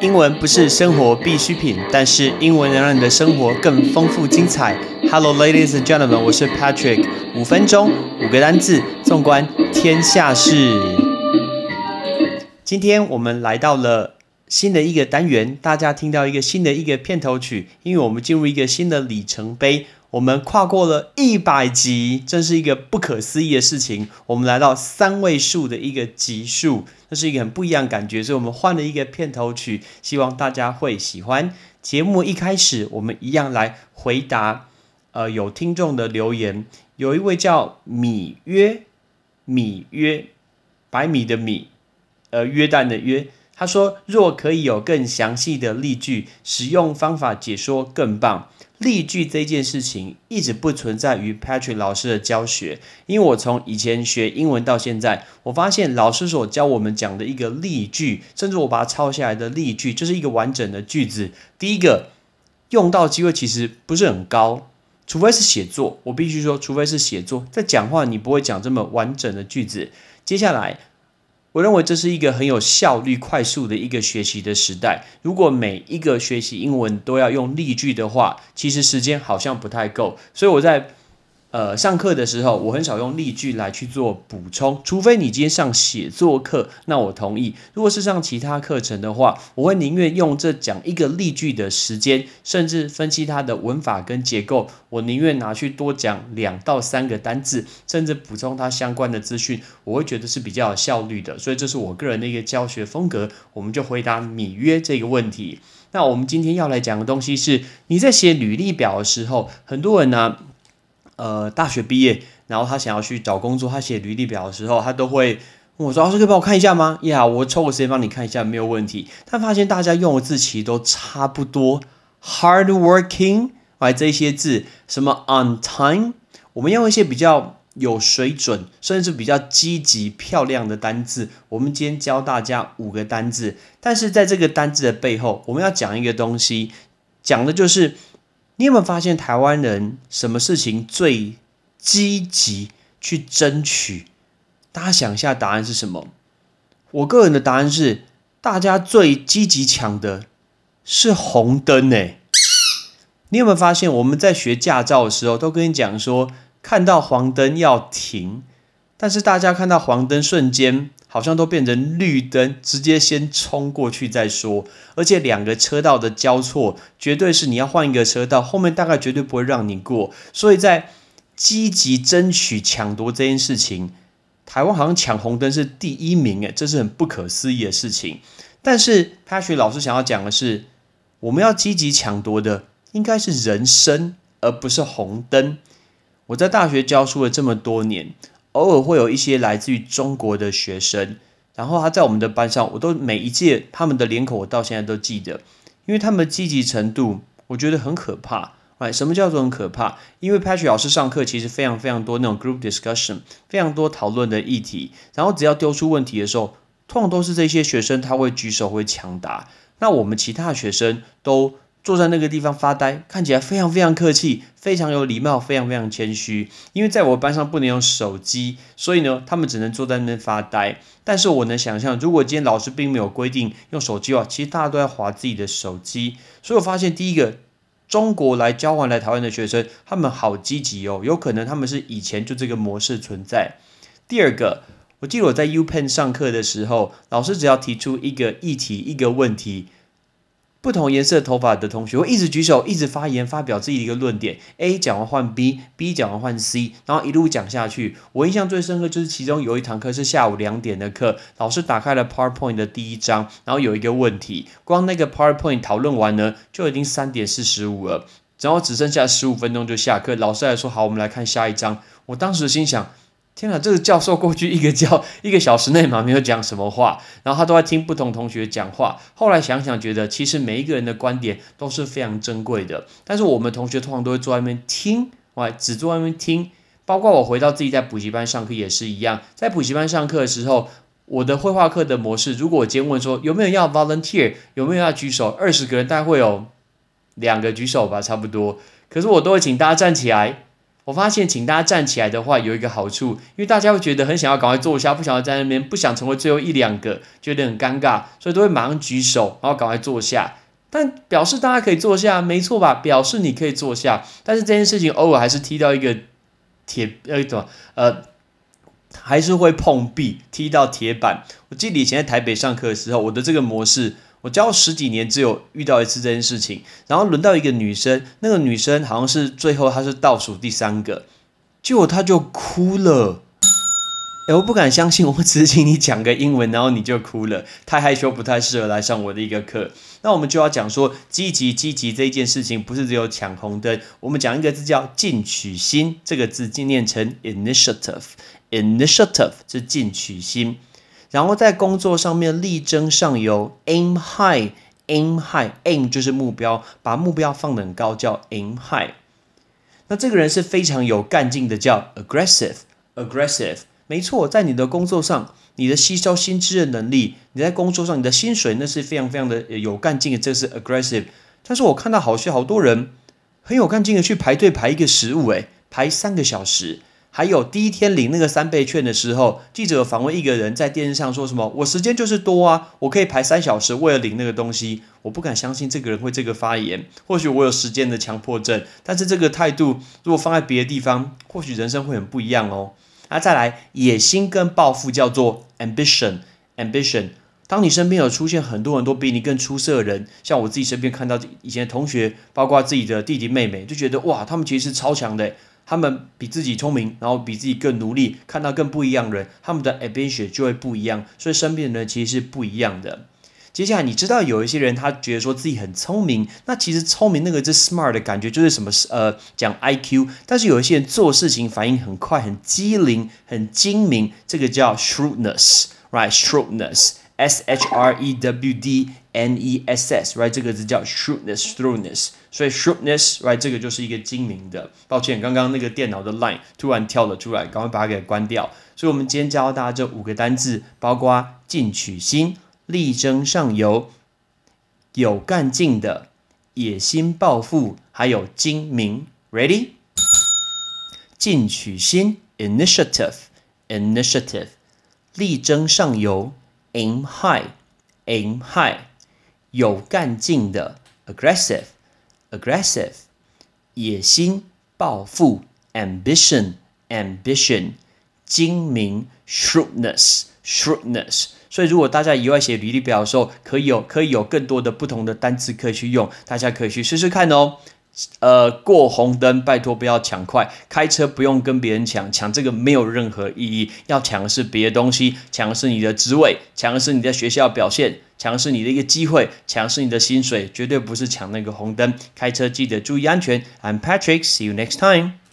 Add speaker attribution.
Speaker 1: 英文不是生活必需品，但是英文能让你的生活更丰富精彩。Hello, ladies and gentlemen，我是 Patrick。五分钟，五个单字，纵观天下事。今天我们来到了新的一个单元，大家听到一个新的一个片头曲，因为我们进入一个新的里程碑。我们跨过了一百集，真是一个不可思议的事情。我们来到三位数的一个集数，这是一个很不一样感觉。所以，我们换了一个片头曲，希望大家会喜欢。节目一开始，我们一样来回答呃有听众的留言。有一位叫米约米约白米的米，呃约旦的约，他说：若可以有更详细的例句，使用方法解说更棒。例句这件事情一直不存在于 Patrick 老师的教学，因为我从以前学英文到现在，我发现老师所教我们讲的一个例句，甚至我把它抄下来的例句，就是一个完整的句子。第一个用到机会其实不是很高，除非是写作。我必须说，除非是写作，在讲话你不会讲这么完整的句子。接下来。我认为这是一个很有效率、快速的一个学习的时代。如果每一个学习英文都要用例句的话，其实时间好像不太够。所以我在。呃，上课的时候我很少用例句来去做补充，除非你今天上写作课，那我同意。如果是上其他课程的话，我会宁愿用这讲一个例句的时间，甚至分析它的文法跟结构，我宁愿拿去多讲两到三个单字，甚至补充它相关的资讯，我会觉得是比较有效率的。所以这是我个人的一个教学风格。我们就回答米约这个问题。那我们今天要来讲的东西是，你在写履历表的时候，很多人呢。呃，大学毕业，然后他想要去找工作，他写履历表的时候，他都会问我说：“老师可以帮我看一下吗？”呀，我抽个时间帮你看一下，没有问题。他发现大家用的字其实都差不多，hard working，哎，这些字，什么 on time，我们用一些比较有水准，甚至比较积极、漂亮的单字。我们今天教大家五个单字，但是在这个单字的背后，我们要讲一个东西，讲的就是。你有没有发现台湾人什么事情最积极去争取？大家想一下，答案是什么？我个人的答案是，大家最积极抢的是红灯诶。你有没有发现，我们在学驾照的时候，都跟你讲说，看到黄灯要停，但是大家看到黄灯瞬间。好像都变成绿灯，直接先冲过去再说。而且两个车道的交错，绝对是你要换一个车道，后面大概绝对不会让你过。所以在积极争取抢夺这件事情，台湾好像抢红灯是第一名，诶，这是很不可思议的事情。但是 Patrick 老师想要讲的是，我们要积极抢夺的应该是人生，而不是红灯。我在大学教书了这么多年。偶尔会有一些来自于中国的学生，然后他在我们的班上，我都每一届他们的脸孔我到现在都记得，因为他们的积极程度，我觉得很可怕。哎，什么叫做很可怕？因为 Patrick 老师上课其实非常非常多那种 group discussion，非常多讨论的议题，然后只要丢出问题的时候，通常都是这些学生他会举手会抢答，那我们其他学生都。坐在那个地方发呆，看起来非常非常客气，非常有礼貌，非常非常谦虚。因为在我班上不能用手机，所以呢，他们只能坐在那边发呆。但是我能想象，如果今天老师并没有规定用手机的话，其实大家都在划自己的手机。所以我发现，第一个，中国来交换来台湾的学生，他们好积极哦，有可能他们是以前就这个模式存在。第二个，我记得我在 U Pen 上课的时候，老师只要提出一个议题、一个问题。不同颜色头发的同学会一直举手，一直发言，发表自己的一个论点。A 讲完换 B，B 讲完换 C，然后一路讲下去。我印象最深刻就是其中有一堂课是下午两点的课，老师打开了 PowerPoint 的第一章，然后有一个问题，光那个 PowerPoint 讨论完呢，就已经三点四十五了，然后只剩下十五分钟就下课。老师还说好，我们来看下一章。我当时心想。天哪，这个教授过去一个教一个小时内嘛没有讲什么话，然后他都在听不同同学讲话。后来想想，觉得其实每一个人的观点都是非常珍贵的。但是我们同学通常都会坐外面听，哇，只坐外面听。包括我回到自己在补习班上课也是一样，在补习班上课的时候，我的绘画课的模式，如果我今天问说有没有要 volunteer，有没有要举手，二十个人大概会有两个举手吧，差不多。可是我都会请大家站起来。我发现请大家站起来的话，有一个好处，因为大家会觉得很想要赶快坐下，不想要在那边，不想成为最后一两个，觉得很尴尬，所以都会马上举手，然后赶快坐下。但表示大家可以坐下，没错吧？表示你可以坐下，但是这件事情偶尔还是踢到一个铁呃怎么呃，还是会碰壁，踢到铁板。我记得以前在台北上课的时候，我的这个模式。我教十几年，只有遇到一次这件事情。然后轮到一个女生，那个女生好像是最后她是倒数第三个，结果她就哭了。哎，我不敢相信，我只是请你讲个英文，然后你就哭了，太害羞，不太适合来上我的一个课。那我们就要讲说，积极积极这一件事情，不是只有抢红灯。我们讲一个字叫进取心，这个字念成 initiative，initiative 是进取心。然后在工作上面力争上游，aim high，aim high，aim 就是目标，把目标放得很高，叫 aim high。那这个人是非常有干劲的，叫 aggressive，aggressive。没错，在你的工作上，你的吸收新知的能力，你在工作上你的薪水，那是非常非常的有干劲的，这是 aggressive。但是我看到好些好多人很有干劲的去排队排一个食物，诶，排三个小时。还有第一天领那个三倍券的时候，记者访问一个人在电视上说什么：“我时间就是多啊，我可以排三小时为了领那个东西。”我不敢相信这个人会这个发言。或许我有时间的强迫症，但是这个态度如果放在别的地方，或许人生会很不一样哦。那再来，野心跟抱负叫做 ambition，ambition。当你身边有出现很多很多比你更出色的人，像我自己身边看到以前的同学，包括自己的弟弟妹妹，就觉得哇，他们其实是超强的。他们比自己聪明，然后比自己更努力，看到更不一样的人，他们的 ambition 就会不一样。所以身边的人其实是不一样的。接下来你知道有一些人他觉得说自己很聪明，那其实聪明那个是 smart 的感觉，就是什么呃讲 IQ。但是有一些人做事情反应很快，很机灵，很精明，这个叫 shrewdness，right？shrewdness。S H R E W D N E S S，right，这个字叫 shrewdness，shrewdness，所以 shrewdness，right，这个就是一个精明的。抱歉，刚刚那个电脑的 line 突然跳了出来，赶快把它给关掉。所以，我们今天教大家这五个单字，包括进取心、力争上游、有干劲的、野心抱负，还有精明。Ready？进取心，initiative，initiative，力争上游。Aim high, aim high，有干劲的 aggressive, aggressive，野心抱负 ambition, ambition，精明 shrewdness, shrewdness。所以，如果大家以外写履历表的时候，可以有可以有更多的不同的单词可以去用，大家可以去试试看哦。呃，过红灯，拜托不要抢快。开车不用跟别人抢，抢这个没有任何意义。要抢的是别的东西，抢的是你的职位，抢的是你在学校表现，抢的是你的一个机会，抢的是你的薪水，绝对不是抢那个红灯。开车记得注意安全。I'm Patrick，see you next time.